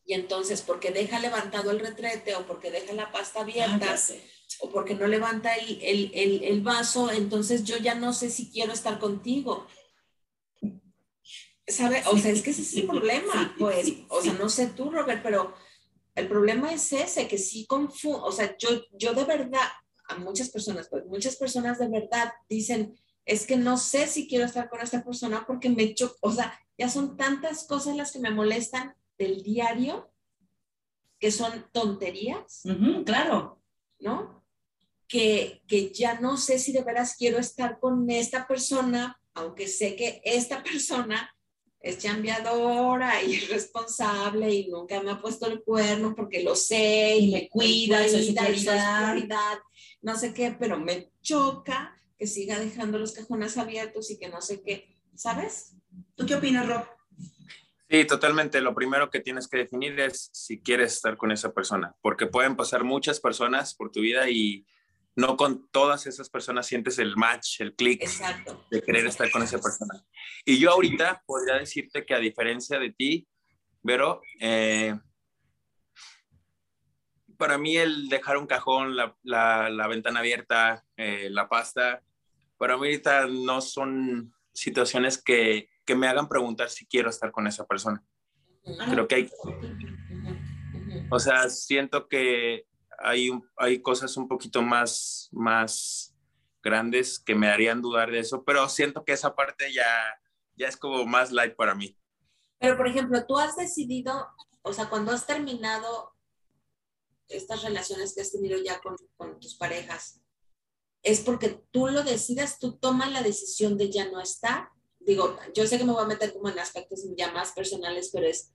y entonces porque deja levantado el retrete o porque deja la pasta Ah, abierta sé. O porque no levanta el, el, el, el vaso, entonces yo ya no sé si quiero estar contigo. ¿Sabe? O sea, es que ese es el problema, pues, o sea, no sé tú, Robert, pero el problema es ese, que sí confundo, o sea, yo, yo de verdad, a muchas personas, pues muchas personas de verdad dicen, es que no sé si quiero estar con esta persona porque me choca, o sea, ya son tantas cosas las que me molestan del diario que son tonterías. Ujú, claro. ¿no? Que, que ya no sé si de veras quiero estar con esta persona, aunque sé que esta persona es chambeadora y irresponsable y nunca me ha puesto el cuerno porque lo sé y, Y me cuida, y soy y prioridad, no sé qué, pero me choca que siga dejando los cajones abiertos y que no sé qué, ¿sabes? ¿Tú qué opinas, Rob? Sí, totalmente. Lo primero que tienes que definir es si quieres estar con esa persona, porque pueden pasar muchas personas por tu vida y no con todas esas personas sientes el match, el clic Exacto. de querer estar con esa persona. Y yo ahorita podría decirte que a diferencia de ti, Vero, eh, para mí el dejar un cajón, la, la- la ventana abierta, eh, la pasta, para mí ahorita no son situaciones que, que me hagan preguntar si quiero estar con esa persona. Creo que hay, o sea, siento que hay, hay cosas un poquito más, más grandes que me harían dudar de eso, pero siento que esa parte ya, ya es como más light para mí. Pero, por ejemplo, tú has decidido, o sea, cuando has terminado estas relaciones que has tenido ya con, con tus parejas, ¿es porque tú lo decidas, tú tomas la decisión de ya no estar? Digo, yo sé que me voy a meter como en aspectos ya más personales, pero es,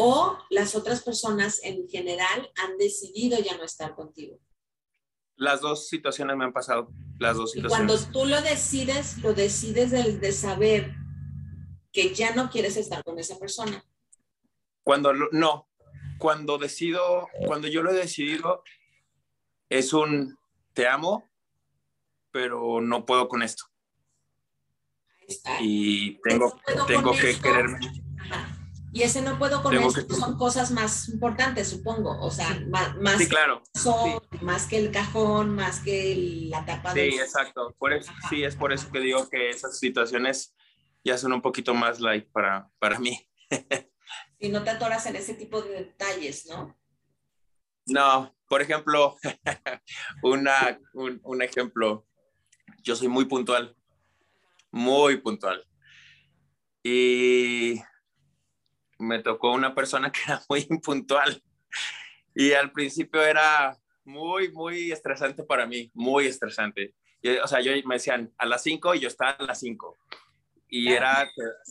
o las otras personas en general han decidido ya no estar contigo. Las dos situaciones me han pasado, las dos Y cuando situaciones. tú lo decides, lo decides de, de saber que ya no quieres estar con esa persona. Cuando, lo- no, cuando decido, cuando yo lo he decidido, es un te amo, pero no puedo con esto. Ahí está. Y tengo, No tengo que esto. quererme. Y ese no puedo con que- son cosas más importantes, supongo. O sea, más, más, Sí, claro. son- más que el cajón, más que el- la tapa Sí, del- exacto. Por eso, sí, es por eso que digo que esas situaciones ya son un poquito más light para, para mí. Y no te atoras en ese tipo de detalles, ¿no? No, por ejemplo, una, un, un ejemplo, yo soy muy puntual, muy puntual. Y me tocó una persona que era muy impuntual. Y al principio era muy, muy estresante para mí, muy estresante. Y, o sea, yo me decían a las 5 y yo estaba a las 5. Y era,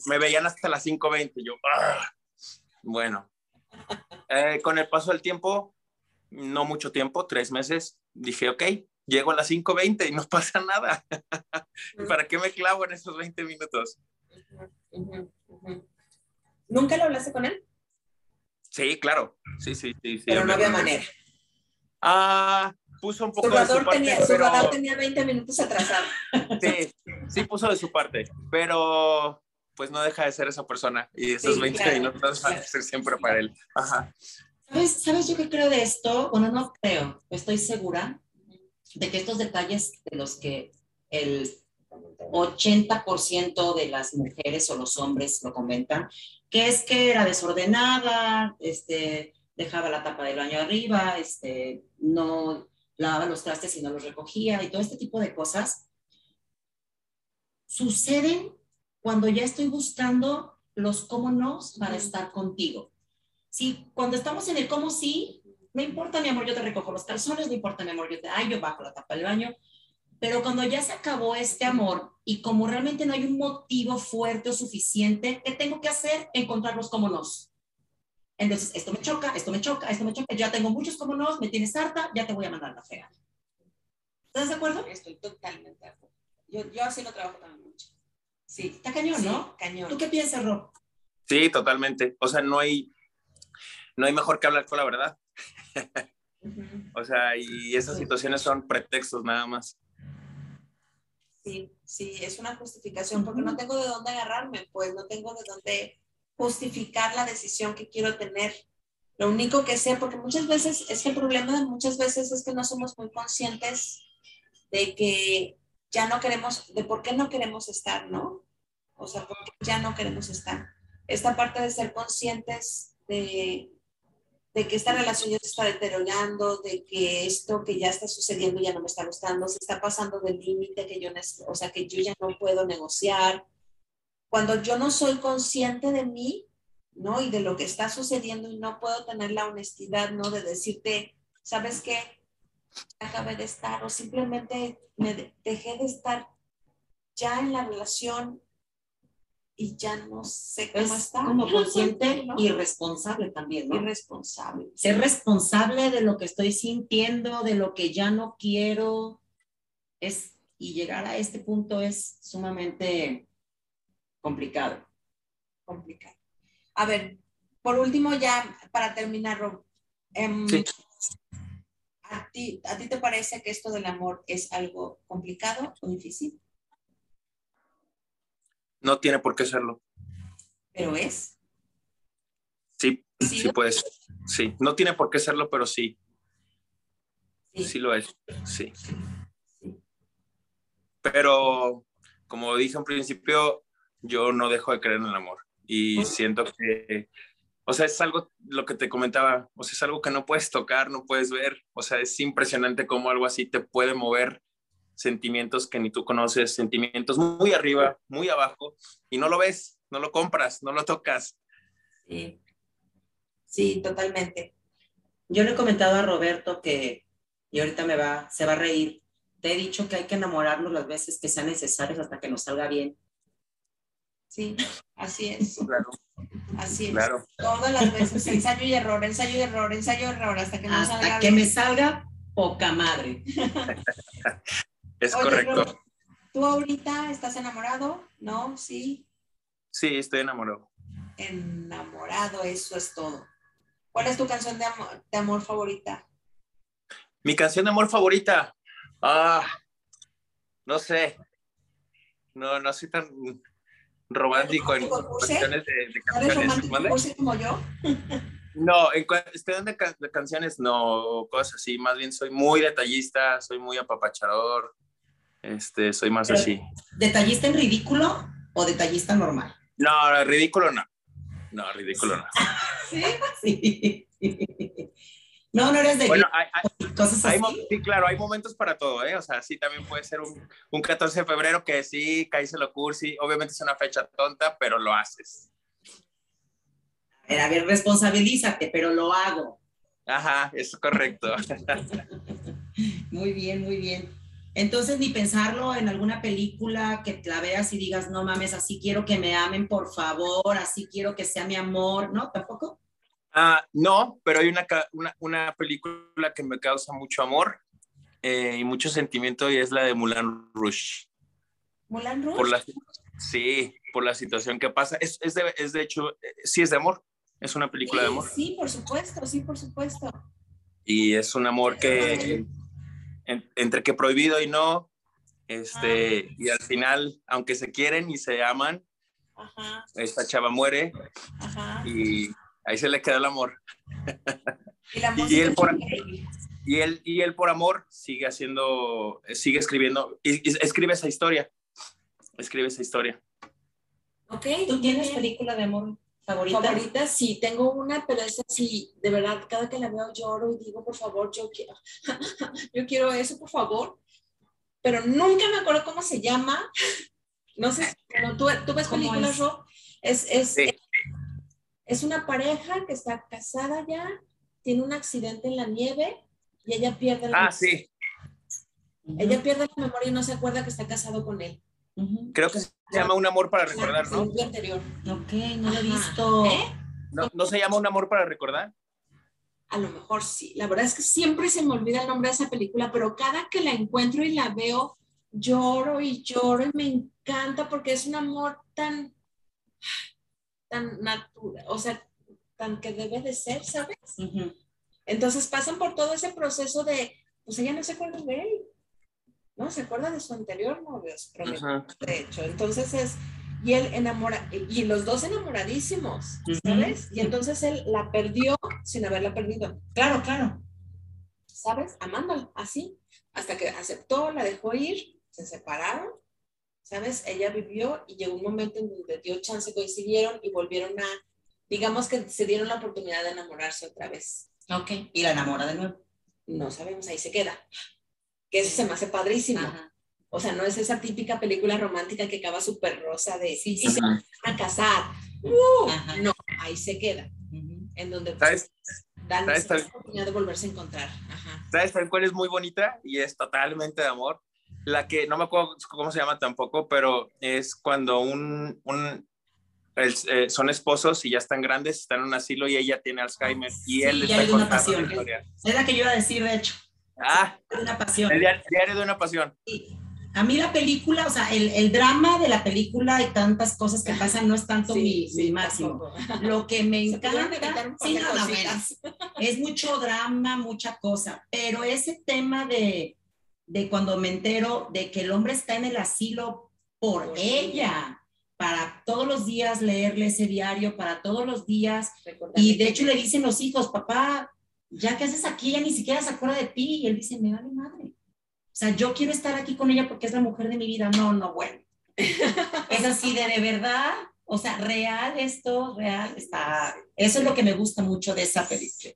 me veían hasta las 5.20. Yo, "Ah". bueno. Eh, con el paso del tiempo, no mucho tiempo, tres meses, dije, ok, llego a las 5.20 y no pasa nada. ¿Para qué me clavo en esos 20 minutos? Ujú, ujú. ¿Nunca lo hablaste con él? Sí, claro. Sí, sí, sí. sí Pero no había manera. Ah, puso un poco Su de su parte, tenía, su pero radar tenía 20 minutos atrasado. sí, sí puso de su parte, pero pues no deja de ser esa persona y esos Sí, 20 claro, minutos van a ser siempre para él. Ajá. ¿Sabes, ¿Sabes yo qué creo de esto? Bueno, no creo, estoy segura de que estos detalles de los que el 80% de las mujeres o los hombres lo comentan, que es que era desordenada, este, dejaba la tapa del baño arriba, este, no lavaba los trastes y no los recogía y todo este tipo de cosas, suceden cuando ya estoy buscando los cómo no para estar contigo. Sí, cuando estamos en el cómo sí, no importa, mi amor, yo te recojo los calzones, no importa, mi amor, yo te, ay, yo bajo la tapa del baño. Pero cuando ya se acabó este amor y como realmente no hay un motivo fuerte o suficiente, ¿qué tengo que hacer? Encontrar los cómo nos. Entonces, esto me choca, esto me choca, esto me choca, ya tengo muchos cómo nos, me tienes harta, ya te voy a mandar la fea. ¿Estás de acuerdo? Estoy totalmente de acuerdo. Yo, yo así lo trabajo también mucho. Sí, Está cañón, sí, ¿no? cañón. ¿Tú qué piensas, Rob? Sí, totalmente. O sea, no hay, no hay mejor que hablar con la verdad. o sea, y esas situaciones son pretextos nada más. Sí, sí, es una justificación porque no tengo de dónde agarrarme, pues no tengo de dónde justificar la decisión que quiero tener. Lo único que sé, porque muchas veces, es que el problema de muchas veces es que no somos muy conscientes de que ya no queremos, de por qué no queremos estar, ¿no? O sea, porque ya no queremos estar. Esta parte de ser conscientes de, de que esta relación ya se está deteriorando, de que esto que ya está sucediendo ya no me está gustando, se está pasando del límite que yo, o sea, que yo ya no puedo negociar. Cuando yo no soy consciente de mí, ¿no? Y de lo que está sucediendo y no puedo tener la honestidad, ¿no? De decirte, ¿sabes qué? Acabé de estar o simplemente me dejé de estar ya en la relación y ya no sé cómo es está. Como consciente y responsable también, ¿no? Irresponsable. Ser responsable de lo que estoy sintiendo, de lo que ya no quiero, es, y llegar a este punto es sumamente complicado. Complicado. A ver, por último, ya para terminar, Rob, em, ¿a, ti, ¿a ti te parece que esto del amor es algo complicado o difícil? No tiene por qué serlo. Pero es. Sí, sí, puede ser. Sí, no tiene por qué serlo, pero sí. Sí, sí lo es. Sí. Pero, como dije en principio, yo no dejo de creer en el amor. Y siento que, o sea, es algo, lo que te comentaba, o sea, es algo que no puedes tocar, no puedes ver. O sea, es impresionante cómo algo así te puede mover sentimientos que ni tú conoces, sentimientos muy arriba, muy abajo, y no lo ves, no lo compras, no lo tocas. Sí, sí, totalmente. Yo le he comentado a Roberto que, y ahorita me va, se va a reír, te he dicho que hay que enamorarnos las veces que sean necesarias hasta que nos salga bien. Sí, así es. Claro. Así es. Claro. Todas las veces, ensayo y error, ensayo y error, ensayo y error, hasta que nos hasta salga que bien. me salga poca madre. Es Oye, correcto. ¿Tú ahorita estás enamorado? ¿No? ¿Sí? Sí, estoy enamorado. Enamorado, eso es todo. ¿Cuál es tu canción de amor, de amor favorita? Mi canción de amor favorita. Ah, no sé. No, no soy tan romántico en cuestiones de, de ¿Eres canciones. cursi como yo? No, en cuestión de, ca- de canciones, no, cosas así. Más bien soy muy detallista, soy muy apapachador. Este, soy más Pero- así. ¿Detallista en ridículo o detallista normal? No, ridículo no. No, ridículo no. ¿Sí? Sí. No, no eres de Bueno, hay, hay- cosas así. sí, claro, hay momentos para todo, ¿eh? O sea, sí, también puede ser un, un 14 de febrero que sí, caíse lo cursi. Obviamente es una fecha tonta, pero lo haces. A ver, a ver, responsabilízate, pero lo hago. Ajá, es correcto. Muy bien, muy bien. Entonces, ni pensarlo en alguna película que la veas y digas, no mames, así quiero que me amen, por favor, así quiero que sea mi amor, ¿no? ¿Tampoco? Ah, no, pero hay una, una, una película que me causa mucho amor eh, y mucho sentimiento y es la de Mulan Rush. ¿Mulan Rouge? Por la, sí, por la situación que pasa. Es, es, de, es de hecho, eh, sí es de amor. Es una película de amor. sí, por supuesto, sí, por supuesto. Y es un amor que en- entre que prohibido y no, este, y al final, aunque se quieren y se aman, Ajá, esta chava muere ajá. y ahí se le queda el amor. Y la Y música él por-. Y él, y él por amor sigue haciendo, sigue escribiendo, y, y escribe esa historia, escribe esa historia. Ok, ¿Tú tienes película de amor favorita? Favorita, sí, tengo una, pero esa sí, de verdad, cada que la veo lloro y digo, por favor, yo quiero, yo quiero eso, por favor. Pero nunca me acuerdo cómo se llama. No sé, bueno, tú, tú ves ¿Cómo películas, es? Ro. Es, es, Sí. es una pareja que está casada ya, tiene un accidente en la nieve y ella pierde la Ah, sí, Ella pierde la memoria y no se acuerda que está casado con él. Creo que se llama Un amor para recordar, El ¿no? anterior. Ok, no lo he visto. ¿Eh? ¿no? ¿No se llama Un amor para recordar? A lo mejor sí. La verdad es que siempre se me olvida el nombre de esa película, pero cada que la encuentro y la veo, lloro y lloro y me encanta porque es un amor tan, tan natural, o sea, tan que debe de ser, ¿sabes? Entonces pasan por todo ese proceso de, pues ella no se acuerda de él, ¿no? Se acuerda de su anterior novio, de hecho. Entonces es, y él enamora, y los dos enamoradísimos, ¿sabes? Y entonces él la perdió sin haberla perdido. Claro, claro. ¿Sabes? Amándola, así, hasta que aceptó, la dejó ir, se separaron, ¿sabes? Ella vivió y llegó un momento en donde dio chance, coincidieron y volvieron a, digamos que se dieron la oportunidad de enamorarse otra vez. Ok, y la enamora de nuevo. No sabemos, ahí se queda. Que eso se me hace padrísimo. O sea, no es esa típica película romántica que acaba súper rosa de sí, sí, se van a casar. Uh, no, ahí se queda. En donde pues, dan la oportunidad de volverse a encontrar. ¿Sabes cuál es muy bonita? Y es totalmente de amor. La que no me acuerdo cómo se llama tampoco, pero es cuando un, un eh, son esposos y ya están grandes, están en un asilo y ella tiene Alzheimer y él está contando una pasión. Es la que yo iba a decir, de hecho. Ah, una pasión. El diario, de una pasión. Sí. A mí la película, o sea, el, el, drama de la película y tantas cosas que pasan no es tanto mi, mi, máximo. Lo que me encanta sí, es mucho drama, mucha cosa, pero ese tema de, de cuando me entero de que el hombre está en el asilo por, ella, para todos los días leerle ese diario, para todos los días, y de hecho le dicen los hijos, papá, ya que haces aquí, ya ni siquiera se acuerda de ti, y él dice, me vale madre o sea, yo quiero estar aquí con ella porque es la mujer de mi vida. No, no, bueno. es así de, de verdad, o sea, real esto, real, está. Eso es lo que me gusta mucho de esa película.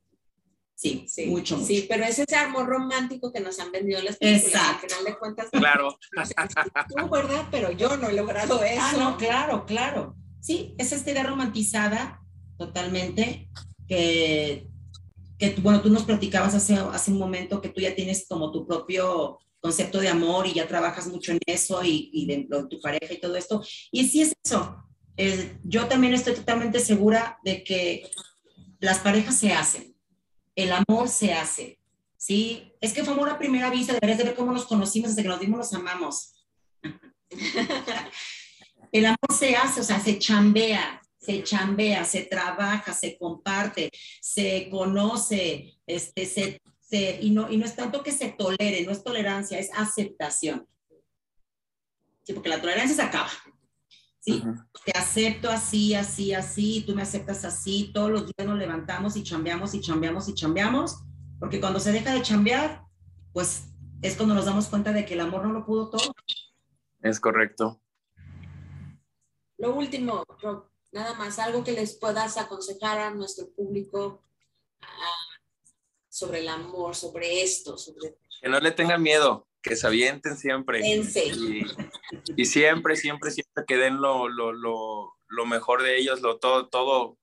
Sí, sí, mucho, mucho. Sí, pero es ese amor romántico que nos han vendido las películas. Exacto. Al final de cuentas. Claro. Tú, ¿verdad? Pero yo no he logrado eso. Ah, no, claro, claro. Sí, es esta idea romantizada totalmente que, que bueno, tú nos platicabas hace, hace un momento que tú ya tienes como tu propio concepto de amor y ya trabajas mucho en eso y, y dentro de tu pareja y todo esto. Y sí es eso. yo también estoy totalmente segura de que las parejas se hacen, el amor se hace, ¿sí? Es que fue amor a primera vista, deberías de ver cómo nos conocimos, desde que nos dimos nos amamos. el amor se hace, o sea, se chambea, se chambea, se trabaja, se comparte, se conoce, este, se y, no, y no es tanto que se tolere, no es tolerancia, es aceptación. Sí, porque la tolerancia se acaba. Sí, te acepto así, así, así, tú me aceptas así, todos los días nos levantamos y chambeamos y chambeamos y chambeamos, porque cuando se deja de chambear, pues es cuando nos damos cuenta de que el amor no lo pudo todo. Es correcto. Lo último, nada más, algo que les puedas aconsejar a nuestro público, sobre el amor, sobre esto, sobre... Que no le tengan miedo, que se avienten siempre. Y, y, siempre, siempre, siempre que den lo, lo, lo, lo mejor de ellos, lo, todo, todo,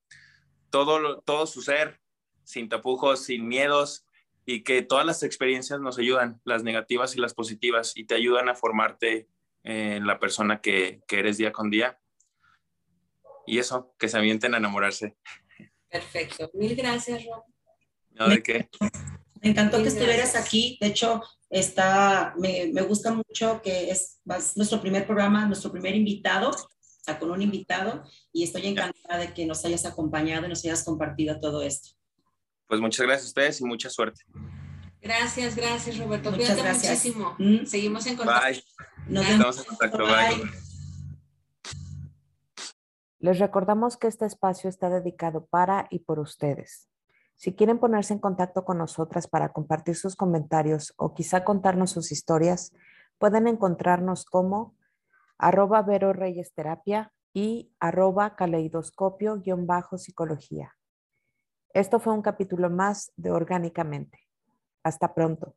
todo, todo su ser, sin tapujos, sin miedos, y que todas las experiencias nos ayudan, las negativas y las positivas, y te ayudan a formarte en la persona que, que eres día con día. Y eso, que se avienten a enamorarse. Perfecto. Mil gracias, Rob. ¿De qué? Me encantó que estuvieras aquí. De hecho, está, me, me, gusta mucho que es, nuestro primer programa, nuestro primer invitado, o sea, con un invitado, y estoy encantada de que nos hayas acompañado y nos hayas compartido todo esto. Pues muchas gracias a ustedes y mucha suerte. Gracias, gracias, Roberto. Muchas gracias. muchísimo. Mm. Seguimos en contacto. Bye. Nos Estamos en contacto. Bye. Les recordamos que este espacio está dedicado para y por ustedes. Si quieren ponerse en contacto con nosotras para compartir sus comentarios o quizá contarnos sus historias, pueden encontrarnos como arroba Vero Reyes Terapia y arroba caleidoscopio-psicología. Esto fue un capítulo más de Orgánicamente. Hasta pronto.